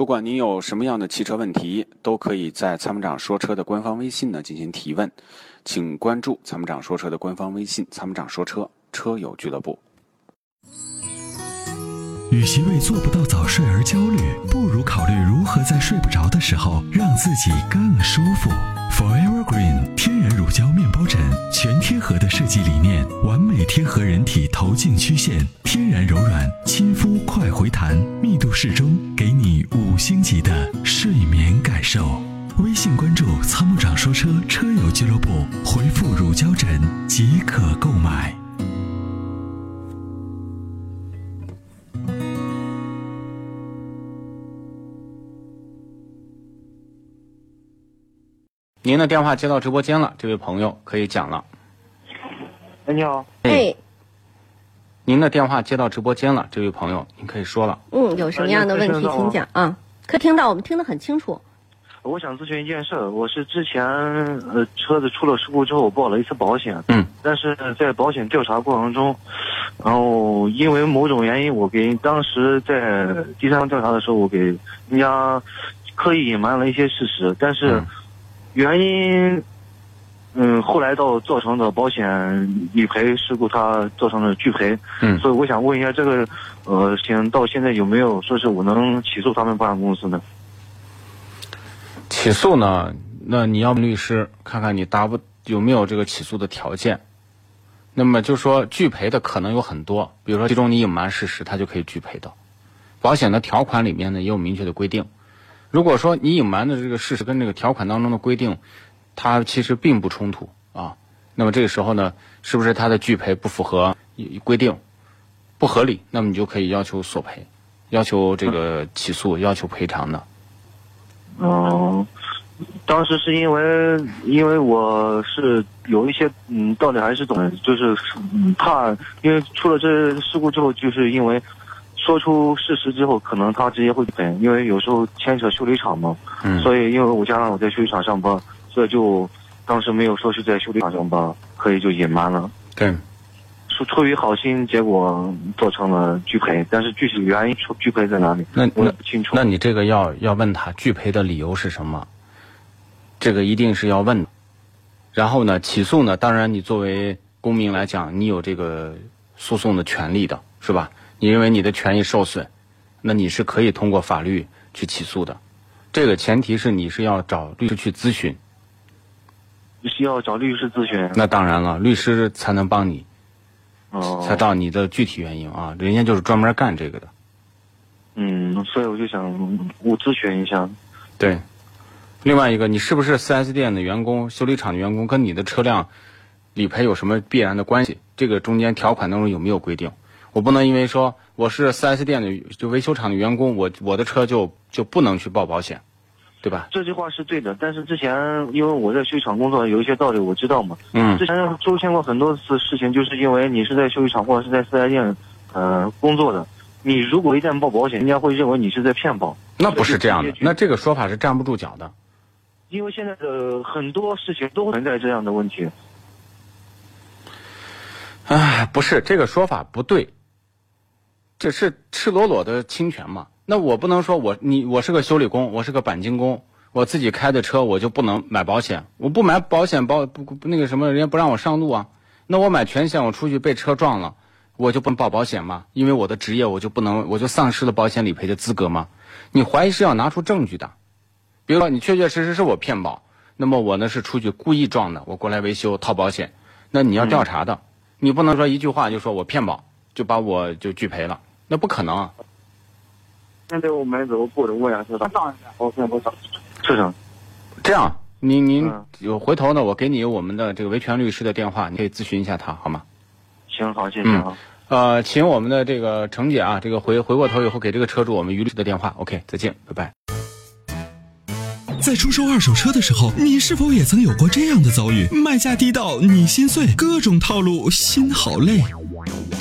不管您有什么样的汽车问题，都可以在参谋长说车的官方微信呢进行提问，请关注参谋长说车的官方微信“参谋长说车车友俱乐部”。与其为做不到早睡而焦虑，不如考虑如何在睡不着的时候让自己更舒服。合的设计理念，完美贴合人体头颈曲线，天然柔软，亲肤快回弹，密度适中，给你五星级的睡眠感受。微信关注“参谋长说车”车友俱乐部，回复“乳胶枕”即可购买。您的电话接到直播间了，这位朋友可以讲了。哎，你好，哎，您的电话接到直播间了，这位朋友您可以说了。嗯，有什么样的问题请讲啊？可听到，我们听得很清楚。我想咨询一件事儿，我是之前呃车子出了事故之后我报了一次保险，嗯，但是在保险调查过程中，然后因为某种原因，我给当时在第三方调查的时候，我给人家刻意隐瞒了一些事实，但是嗯。原因，嗯，后来到造成的保险理赔事故，它造成了拒赔，嗯所以我想问一下，这个呃，行到现在有没有说是我能起诉他们保险公司呢？起诉呢，那你要问律师看看你达不有没有这个起诉的条件。那么就说拒赔的可能有很多，比如说其中你隐瞒事实，他就可以拒赔的。保险的条款里面呢也有明确的规定。如果说你隐瞒的这个事实跟这个条款当中的规定，它其实并不冲突啊，那么这个时候呢，是不是它的拒赔不符合规定，不合理？那么你就可以要求索赔，要求这个起诉，要求赔偿的。嗯，当时是因为因为我是有一些嗯道理还是懂的，就是嗯怕因为出了这事故之后，就是因为说出事实之后，可能他直接会赔，因为有时候牵扯修理厂嘛，嗯所以因为我加上我在修理厂上班，所以就当时没有说是在修理厂上班，可以就隐瞒了。对。出出于好心，结果造成了拒赔，但是具体原因出拒赔在哪里，那我也不清楚。那你这个要要问他拒赔的理由是什么？这个一定是要问的。然后呢，起诉呢，当然你作为公民来讲，你有这个诉讼的权利的，是吧？你认为你的权益受损，那你是可以通过法律去起诉的。这个前提是你是要找律师去咨询，需要找律师咨询。那当然了，律师才能帮你，哦，才到你的具体原因啊。人家就是专门干这个的。嗯，所以我就想我咨询一下。对，另外一个，你是不是 4S 店的员工、修理厂的员工，跟你的车辆理赔有什么必然的关系？这个中间条款当中有没有规定？我不能因为说我是 4S 店的就维修厂的员工，我我的车就就不能去报保险，对吧？这句话是对的，但是之前因为我在修理厂工作，有一些道理我知道嘛。嗯之前出现过很多次事情，就是因为你是在修理厂或者是在四 S 店呃工作的，你如果一旦报保险，人家会认为你是在骗保。那不是这样的那这个说法是站不住脚的。因为现在的很多事情都存在这样的问题。哎，不是这个说法不对，这是赤裸裸的侵权嘛？那我不能说我你我是个修理工，我是个钣金工，我自己开的车我就不能买保险，我不买保险保不不那个什么，人家不让我上路啊。那我买全险，我出去被车撞了，我就不能报保险吗？因为我的职业我就不能，我就丧失了保险理赔的资格吗？你怀疑是要拿出证据的，比如说你确确实实是我骗保，那么我呢是出去故意撞的，我过来维修套保险，那你要调查的。你不能说一句话就说我骗保，就把我就拒赔了，那不可能啊！现在我买走过的我也是的，保险不少。是的，这样，您您嗯有回头呢，我给你我们的这个维权律师的电话，你可以咨询一下他，好吗？行好，谢谢嗯啊。呃，请我们的这个程姐啊，这个回回过头以后给这个车主我们于律师的电话。OK，再见，拜拜。在出售二手车的时候，你是否也曾有过这样的遭遇？卖价低到你心碎，各种套路，心好累。